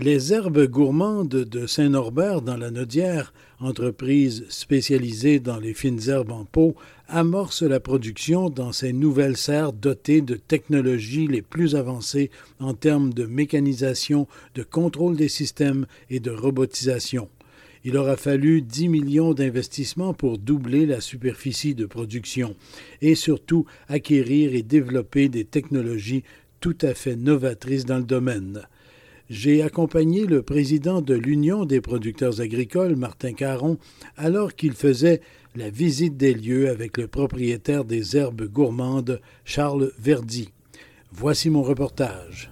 Les herbes gourmandes de Saint-Norbert dans la Nodière, entreprise spécialisée dans les fines herbes en pot, amorce la production dans ces nouvelles serres dotées de technologies les plus avancées en termes de mécanisation, de contrôle des systèmes et de robotisation. Il aura fallu 10 millions d'investissements pour doubler la superficie de production et surtout acquérir et développer des technologies tout à fait novatrices dans le domaine j'ai accompagné le président de l'Union des producteurs agricoles, Martin Caron, alors qu'il faisait la visite des lieux avec le propriétaire des herbes gourmandes, Charles Verdi. Voici mon reportage.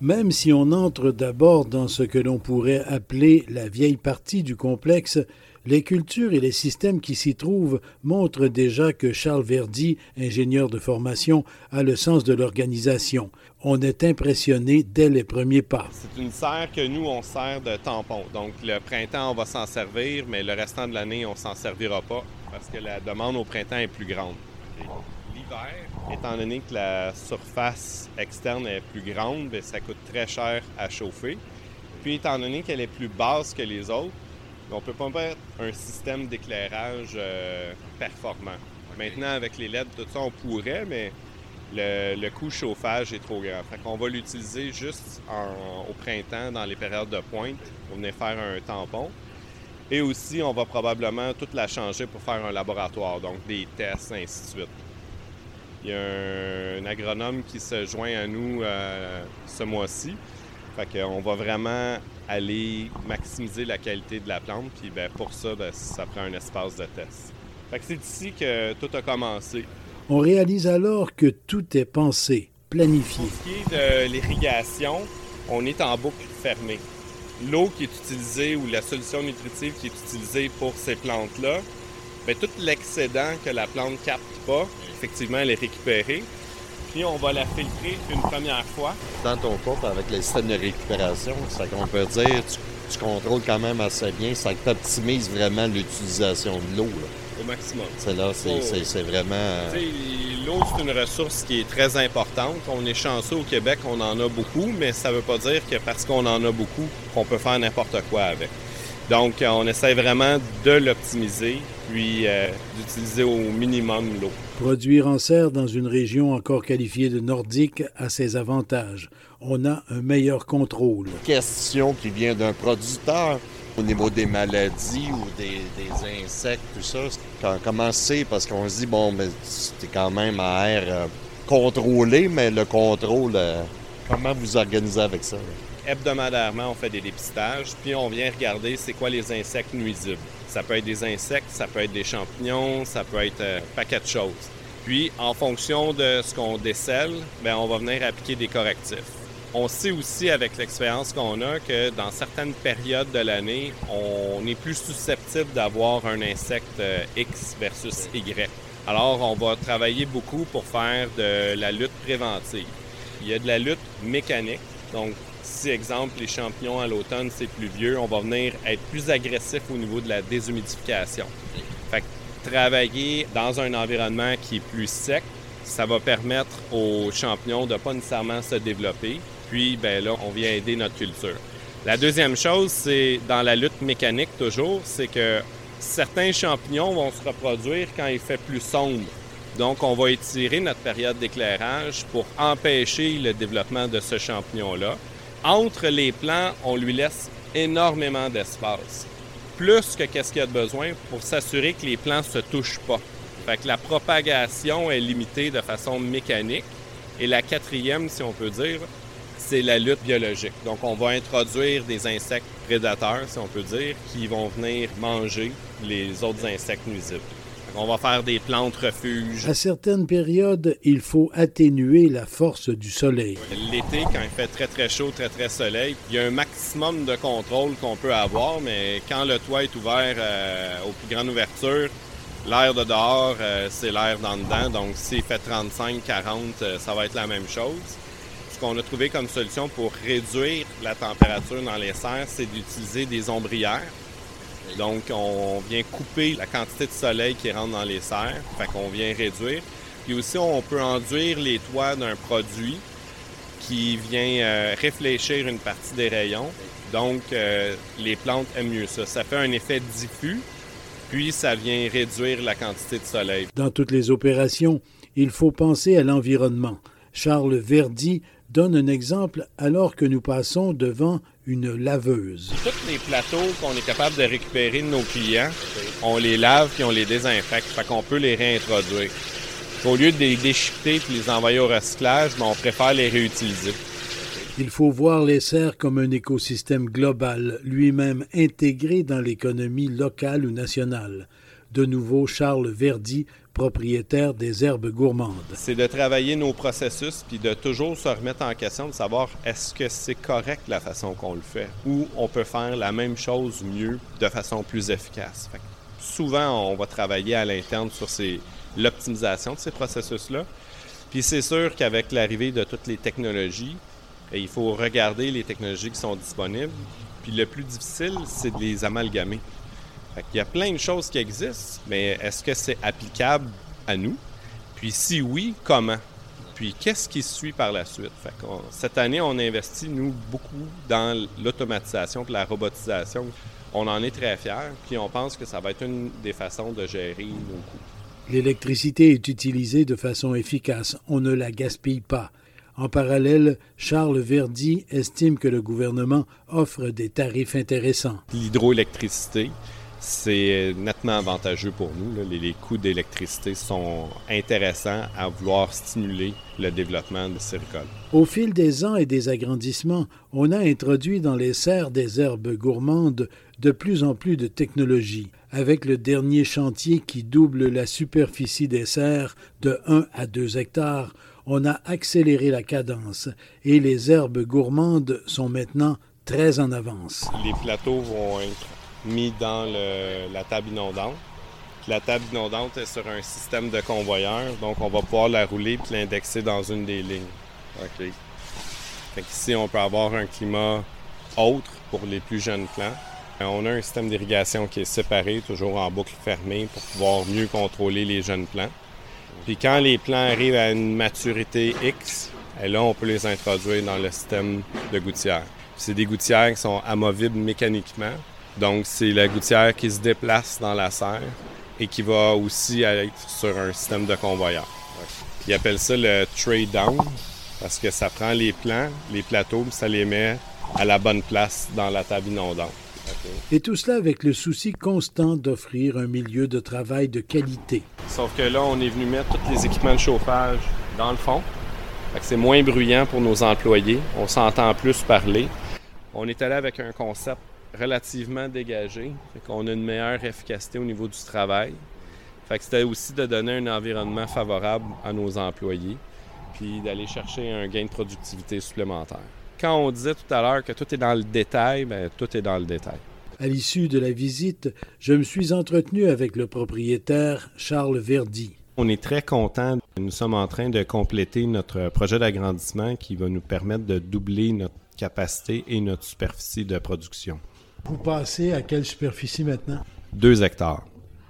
Même si on entre d'abord dans ce que l'on pourrait appeler la vieille partie du complexe, les cultures et les systèmes qui s'y trouvent montrent déjà que Charles Verdi, ingénieur de formation, a le sens de l'organisation. On est impressionné dès les premiers pas. C'est une serre que nous, on sert de tampon. Donc, le printemps, on va s'en servir, mais le restant de l'année, on s'en servira pas parce que la demande au printemps est plus grande. L'hiver, étant donné que la surface externe est plus grande, bien, ça coûte très cher à chauffer. Puis, étant donné qu'elle est plus basse que les autres, on ne peut pas mettre un système d'éclairage euh, performant. Maintenant, avec les LED, tout ça, on pourrait, mais le, coût chauffage est trop grand. Fait qu'on va l'utiliser juste au printemps, dans les périodes de pointe, pour venir faire un tampon. Et aussi, on va probablement toute la changer pour faire un laboratoire, donc des tests, ainsi de suite. Il y a un, agronome qui se joint à nous euh, ce mois-ci. Fait qu'on va vraiment aller maximiser la qualité de la plante. Puis ben, pour ça, ben, ça prend un espace de test. Fait que c'est ici que tout a commencé. On réalise alors que tout est pensé, planifié. Pour ce qui est de l'irrigation, on est en boucle fermée. L'eau qui est utilisée ou la solution nutritive qui est utilisée pour ces plantes-là, bien, tout l'excédent que la plante capte pas, effectivement, elle est récupérée. Puis on va la filtrer une première fois. Dans ton pompe, avec le système de récupération, ça qu'on peut dire, tu, contrôles quand même assez bien, ça t'optimise vraiment l'utilisation de l'eau. Au maximum. C'est là, c'est vraiment. Euh, l'eau, c'est une ressource qui est très importante. On est chanceux au Québec, on en a beaucoup, mais ça ne veut pas dire que parce qu'on en a beaucoup, qu'on peut faire n'importe quoi avec. Donc, on essaie vraiment de l'optimiser, puis euh, d'utiliser au minimum l'eau. Produire en serre dans une région encore qualifiée de nordique a ses avantages. On a un meilleur contrôle. Question qui vient d'un producteur au niveau des maladies ou des, insectes, tout ça. Comment c'est? Parce qu'on se dit, bon, mais c'est quand même à air euh, contrôlé, mais le contrôle, euh, comment vous organisez avec ça? hebdomadairement, on fait des dépistages, puis on vient regarder c'est quoi les insectes nuisibles. Ça peut être des insectes, ça peut être des champignons, ça peut être euh, un paquet de choses. Puis, en fonction de ce qu'on décèle, bien, on va venir appliquer des correctifs. On sait aussi avec l'expérience qu'on a que dans certaines périodes de l'année, on est plus susceptible d'avoir un insecte euh, X versus Y. Alors, on va travailler beaucoup pour faire de la lutte préventive. Il y a de la lutte mécanique, donc si, exemple, les champignons à l'automne, c'est pluvieux, on va venir être plus agressif au niveau de la déshumidification. Fait que travailler dans un environnement qui est plus sec, ça va permettre aux champignons de pas nécessairement se développer. Puis, ben là, on vient aider notre culture. La deuxième chose, c'est dans la lutte mécanique toujours, c'est que certains champignons vont se reproduire quand il fait plus sombre. Donc, on va étirer notre période d'éclairage pour empêcher le développement de ce champignon-là. Entre les plants, on lui laisse énormément d'espace. Plus que qu'est-ce qu'il y a de besoin pour s'assurer que les plants ne se touchent pas. Fait que la propagation est limitée de façon mécanique. Et la quatrième, si on peut dire, c'est la lutte biologique. Donc, on va introduire des insectes prédateurs, si on peut dire, qui vont venir manger les autres insectes nuisibles. On va faire des plantes refuges. À certaines périodes, il faut atténuer la force du soleil. L'été, quand il fait très très chaud, très très soleil, il y a un maximum de contrôle qu'on peut avoir, mais quand le toit est ouvert euh, aux plus grandes ouvertures, l'air de dehors, euh, c'est l'air d'en dedans. Donc s'il fait 35, 40, euh, ça va être la même chose. Qu'on a trouvé comme solution pour réduire la température dans les serres, c'est d'utiliser des ombrières. Donc, on vient couper la quantité de soleil qui rentre dans les serres, fait qu'on vient réduire. Puis aussi, on peut enduire les toits d'un produit qui vient euh, réfléchir une partie des rayons. Donc, euh, les plantes aiment mieux ça. Ça fait un effet diffus, puis ça vient réduire la quantité de soleil. Dans toutes les opérations, il faut penser à l'environnement. Charles Verdi donne un exemple alors que nous passons devant une laveuse. Tous les plateaux qu'on est capable de récupérer de nos clients, on les lave puis on les désinfecte, fait qu'on peut les réintroduire. Au lieu de les déchiqueter puis les envoyer au recyclage, ben, on préfère les réutiliser. Il faut voir les serres comme un écosystème global, lui-même intégré dans l'économie locale ou nationale. De nouveau, Charles Verdi, propriétaire des herbes gourmandes. C'est de travailler nos processus puis de toujours se remettre en question, de savoir est-ce que c'est correct la façon qu'on le fait ou on peut faire la même chose mieux de façon plus efficace. souvent, on va travailler à l'interne sur l'optimisation de ces processus-là. Puis c'est sûr qu'avec l'arrivée de toutes les technologies, il faut regarder les technologies qui sont disponibles. Puis le plus difficile, c'est de les amalgamer. Il y a plein de choses qui existent, mais est-ce que c'est applicable à nous? Puis si oui, comment? Puis qu'est-ce qui suit par la suite? cette année, on investit, nous, beaucoup dans l'automatisation et la robotisation. On en est très fiers, puis on pense que ça va être une des façons de gérer nos coûts. L'électricité est utilisée de façon efficace. On ne la gaspille pas. En parallèle, Charles Verdi estime que le gouvernement offre des tarifs intéressants. L'hydroélectricité, c'est nettement avantageux pour nous. Les, coûts d'électricité sont intéressants à vouloir stimuler le développement de ces récoltes. Au fil des ans et des agrandissements, on a introduit dans les serres des herbes gourmandes de plus en plus de technologies. Avec le dernier chantier qui double la superficie des serres de 1 à 2 hectares, on a accéléré la cadence et les herbes gourmandes sont maintenant très en avance. Les plateaux vont être mis dans la table inondante. La table inondante est sur un système de convoyeur, donc on va pouvoir la rouler et l'indexer dans une des lignes. OK. ici, on peut avoir un climat autre pour les plus jeunes plants. Euh, on a un système d'irrigation qui est séparé, toujours en boucle fermée, pour pouvoir mieux contrôler les jeunes plants. Puis quand les plants arrivent à une maturité X, et là, on peut les introduire dans le système de gouttière. C'est des gouttières qui sont amovibles mécaniquement, donc, c'est la gouttière qui se déplace dans la serre et qui va aussi être sur un système de convoyeur. Ils appellent ça le trade down parce que ça prend les plants, les plateaux, ça les met à la bonne place dans la table inondante. Et tout cela avec le souci constant d'offrir un milieu de travail de qualité. Sauf que là, on est venu mettre tous les équipements de chauffage dans le fond. C'est moins bruyant pour nos employés. On s'entend plus parler. On est allé avec un concept relativement dégagé. Fait qu'on a une meilleure efficacité au niveau du travail. Fait que c'était aussi de donner un environnement favorable à nos employés, puis d'aller chercher un gain de productivité supplémentaire. Quand on disait tout à l'heure que tout est dans le détail, bien, tout est dans le détail. À l'issue de la visite, je me suis entretenu avec le propriétaire Charles Verdi. On est très content. Nous sommes en train de compléter notre projet d'agrandissement qui va nous permettre de doubler notre capacité et notre superficie de production. Vous passez à quelle superficie maintenant? Deux hectares.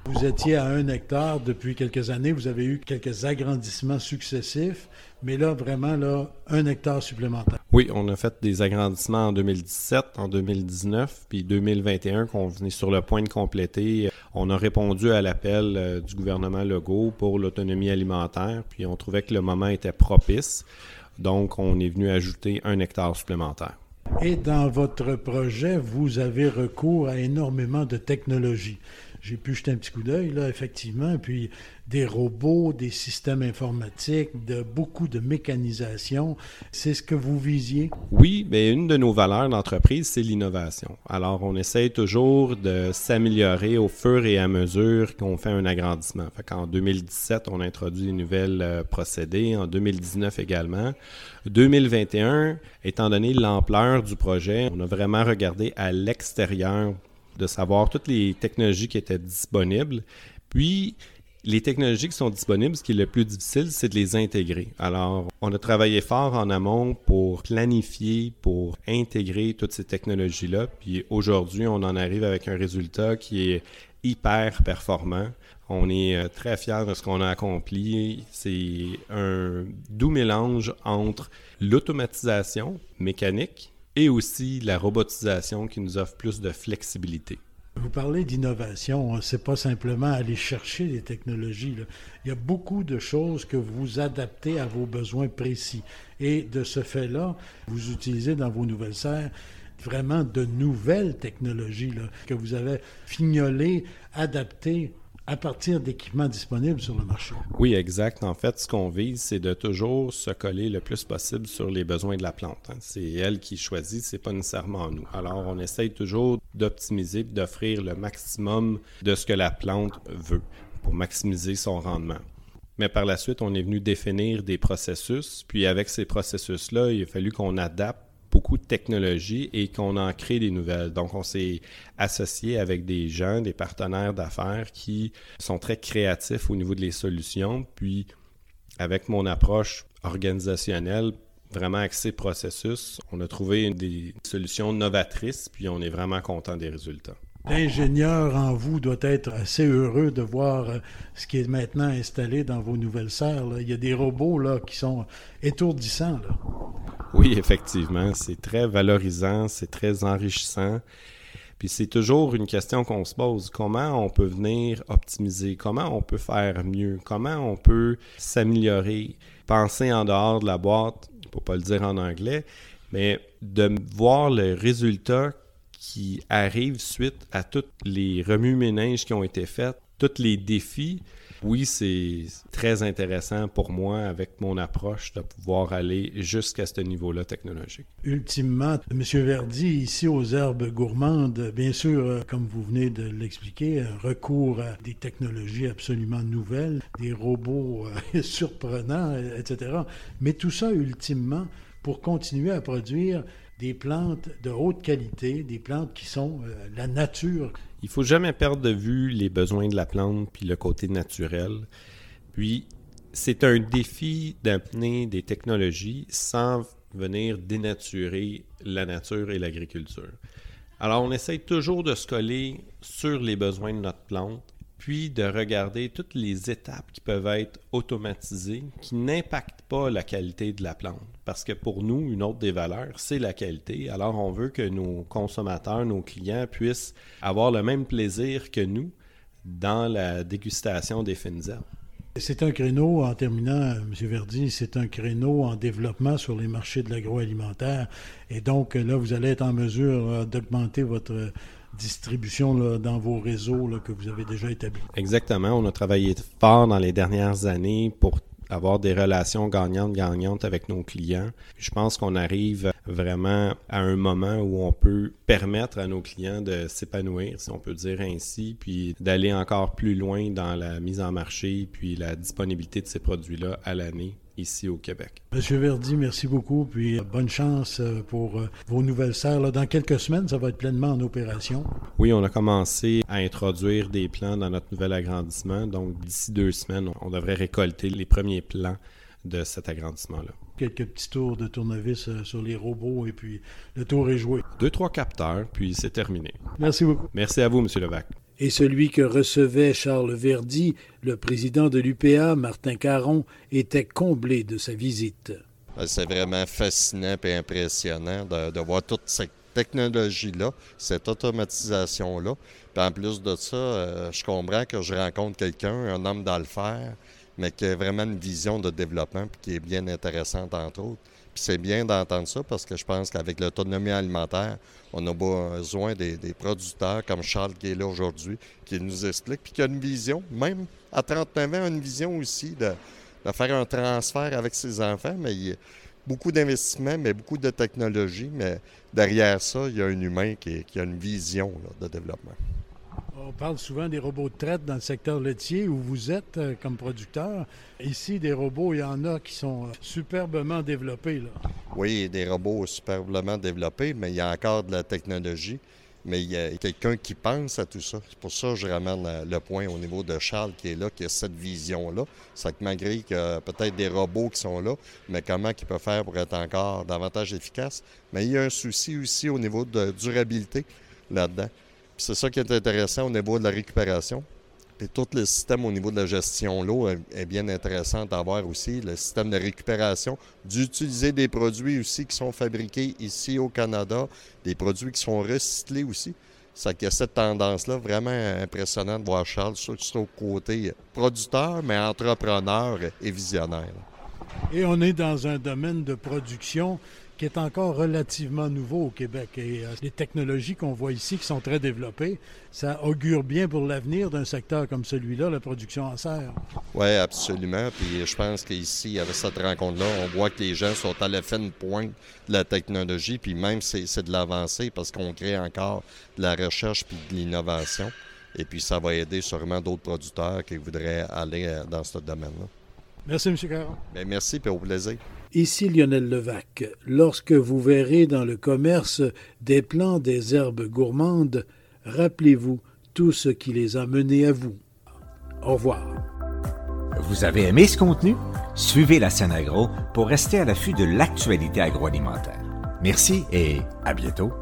Vous étiez à un hectare depuis quelques années. Vous avez eu quelques agrandissements successifs, mais là, vraiment, là, un hectare supplémentaire. Oui, on a fait des agrandissements en 2017, en 2019, puis 2021 qu'on venait sur le point de compléter. On a répondu à l'appel euh, du gouvernement Legault pour l'autonomie alimentaire, puis on trouvait que le moment était propice. Donc, on est venu ajouter un hectare supplémentaire. Et dans votre projet, vous avez recours à énormément de technologies. J'ai pu jeter un petit coup d'œil, là, effectivement. Puis des robots, des systèmes informatiques, de beaucoup de mécanisation. C'est ce que vous visiez? Oui, mais une de nos valeurs d'entreprise, c'est l'innovation. Alors, on essaye toujours de s'améliorer au fur et à mesure qu'on fait un agrandissement. Fait en 2017, on a introduit de nouvelles euh, procédés. En 2019 également. 2021, étant donné l'ampleur du projet, on a vraiment regardé à l'extérieur de savoir toutes les technologies qui étaient disponibles. Puis, les technologies qui sont disponibles, ce qui est le plus difficile, c'est de les intégrer. Alors, on a travaillé fort en amont pour planifier, pour intégrer toutes ces technologies-là. Puis aujourd'hui, on en arrive avec un résultat qui est hyper performant. On est euh, très fiers de ce qu'on a accompli. C'est un doux mélange entre l'automatisation mécanique et aussi la robotisation qui nous offre plus de flexibilité. Vous parlez d'innovation, c'est pas simplement aller chercher les technologies. Il y a beaucoup de choses que vous adaptez à vos besoins précis. Et de ce fait-là, vous utilisez dans vos nouvelles serres vraiment de nouvelles technologies que vous avez fignolées, adaptées à partir d'équipements disponibles sur le marché. Oui, exact. En fait, ce qu'on vise, c'est de toujours se coller le plus possible sur les besoins de la plante. Hein. C'est elle qui choisit, c'est pas nécessairement nous. Alors, on essaye toujours d'optimiser d'offrir le maximum de ce que la plante veut pour maximiser son rendement. Mais par la suite, on est venu définir des processus, puis avec ces processus-là, il a fallu qu'on adapte beaucoup de technologies et qu'on en crée des nouvelles. Donc, on s'est associé avec des gens, des partenaires d'affaires qui sont très créatifs au niveau de les solutions. Puis, avec mon approche organisationnelle, vraiment axée processus, on a trouvé des solutions novatrices, puis on est vraiment content des résultats. L'ingénieur en vous doit être assez heureux de voir euh, ce qui est maintenant installé dans vos nouvelles serres. Il y a des robots là, qui sont étourdissants. Oui, effectivement. C'est très valorisant, c'est très enrichissant. Puis c'est toujours une question qu'on se pose. Comment on peut venir optimiser? Comment on peut faire mieux? Comment on peut s'améliorer? Penser en dehors de la boîte, pour pas le dire en anglais, mais de voir le résultat qui arrive suite à tous les remue-ménages qui ont été faits, tous les défis oui, c'est très intéressant pour moi avec mon approche de pouvoir aller jusqu'à ce niveau-là technologique. Ultimement, M. Verdi, ici aux herbes gourmandes, bien sûr, euh, comme vous venez de l'expliquer, recours à des technologies absolument nouvelles, des robots euh, surprenants, etc. Mais tout ça, ultimement, pour continuer à produire des plantes de haute qualité, des plantes qui sont euh, la nature. Il faut jamais perdre de vue les besoins de la plante puis le côté naturel. Puis c'est un défi d'amener des technologies sans venir dénaturer la nature et l'agriculture. Alors on essaye toujours de se coller sur les besoins de notre plante puis de regarder toutes les étapes qui peuvent être automatisées, qui n'impactent pas la qualité de la plante. Parce que pour nous, une autre des valeurs, c'est la qualité. Alors on veut que nos consommateurs, nos clients puissent avoir le même plaisir que nous dans la dégustation des fines herbes. C'est un créneau, en terminant, M. Verdi, c'est un créneau en développement sur les marchés de l'agroalimentaire. Et donc, là, vous allez être en mesure euh, d'augmenter votre distribution dans vos réseaux que vous avez déjà établis. Exactement. On a travaillé fort dans les dernières années pour avoir des relations gagnantes-gagnantes avec nos clients. Je pense qu'on arrive vraiment à un moment où on peut permettre à nos clients de s'épanouir, si on peut dire ainsi, puis d'aller encore plus loin dans la mise en marché, puis la disponibilité de ces produits-là à l'année ici au Québec. Monsieur Verdi, merci beaucoup, puis euh, bonne chance euh, pour euh, vos nouvelles serres. Dans quelques semaines, ça va être pleinement en opération. Oui, on a commencé à introduire des plans dans notre nouvel agrandissement. Donc, d'ici deux semaines, on devrait récolter les premiers plans de cet agrandissement-là. Quelques petits tours de tournevis sur les robots et puis le tour est joué. Deux, trois capteurs, puis c'est terminé. Merci beaucoup. Merci à vous, Monsieur Levac et celui que recevait Charles Verdi, le président de l'UPA, Martin Caron, était comblé de sa visite. Ben, c'est vraiment fascinant et impressionnant de, voir toute cette technologie-là, cette automatisation-là. En plus de ça, euh, je comprends que je rencontre quelqu'un, un homme fer, mais qui a vraiment une vision de développement qui est bien intéressante, entre autres. C'est bien d'entendre ça parce que je pense qu'avec l'autonomie alimentaire, on a besoin des, producteurs comme Charles qui est là aujourd'hui, qui nous explique, puis qui a une vision, même à 39 ans, une vision aussi de, faire un transfert avec ses enfants, mais il y a beaucoup d'investissements, mais beaucoup de technologie, mais derrière ça, il y a un humain qui, a une vision de développement. On parle souvent des robots de traite dans le secteur laitier où vous êtes euh, comme producteur. Ici, des robots, il y en a qui sont euh, superbement développés. Oui, des robots superbement développés, mais il y a encore de la technologie. Mais il y a quelqu'un qui pense à tout ça. C'est pour ça que je ramène le point au niveau de Charles qui est là, qui a cette vision-là. C'est que malgré qu'il y a peut-être des robots qui sont là, mais comment il peut faire pour être encore davantage efficace? Mais il y a un souci aussi au niveau de durabilité là-dedans. C'est ça qui est intéressant au niveau de la récupération. Et tout le système au niveau de la gestion l'eau est bien intéressant à voir aussi. Le système de récupération, d'utiliser des produits aussi qui sont fabriqués ici au Canada, des produits qui sont recyclés aussi. Ça y a cette tendance-là vraiment impressionnante de voir Charles sur le côté producteur, mais entrepreneur et visionnaire. Et on est dans un domaine de production qui est encore relativement nouveau au Québec. Et euh, les technologies qu'on voit ici, qui sont très développées, ça augure bien pour l'avenir d'un secteur comme celui-là, la production en serre. Oui, absolument. Puis je pense qu'ici, avec cette rencontre-là, on voit que les gens sont à la fin de pointe de la technologie, puis même c'est de l'avancée parce qu'on crée encore de la recherche puis de l'innovation. Et puis ça va aider sûrement d'autres producteurs qui voudraient aller euh, dans ce domaine-là. Merci, M. Caron. Bien, merci, puis au plaisir. Ici Lionel Levac. Lorsque vous verrez dans le commerce des plants des herbes gourmandes, rappelez-vous tout ce qui les a menés à vous. Au revoir. Vous avez aimé ce contenu? Suivez la scène agro pour rester à l'affût de l'actualité agroalimentaire. Merci et à bientôt.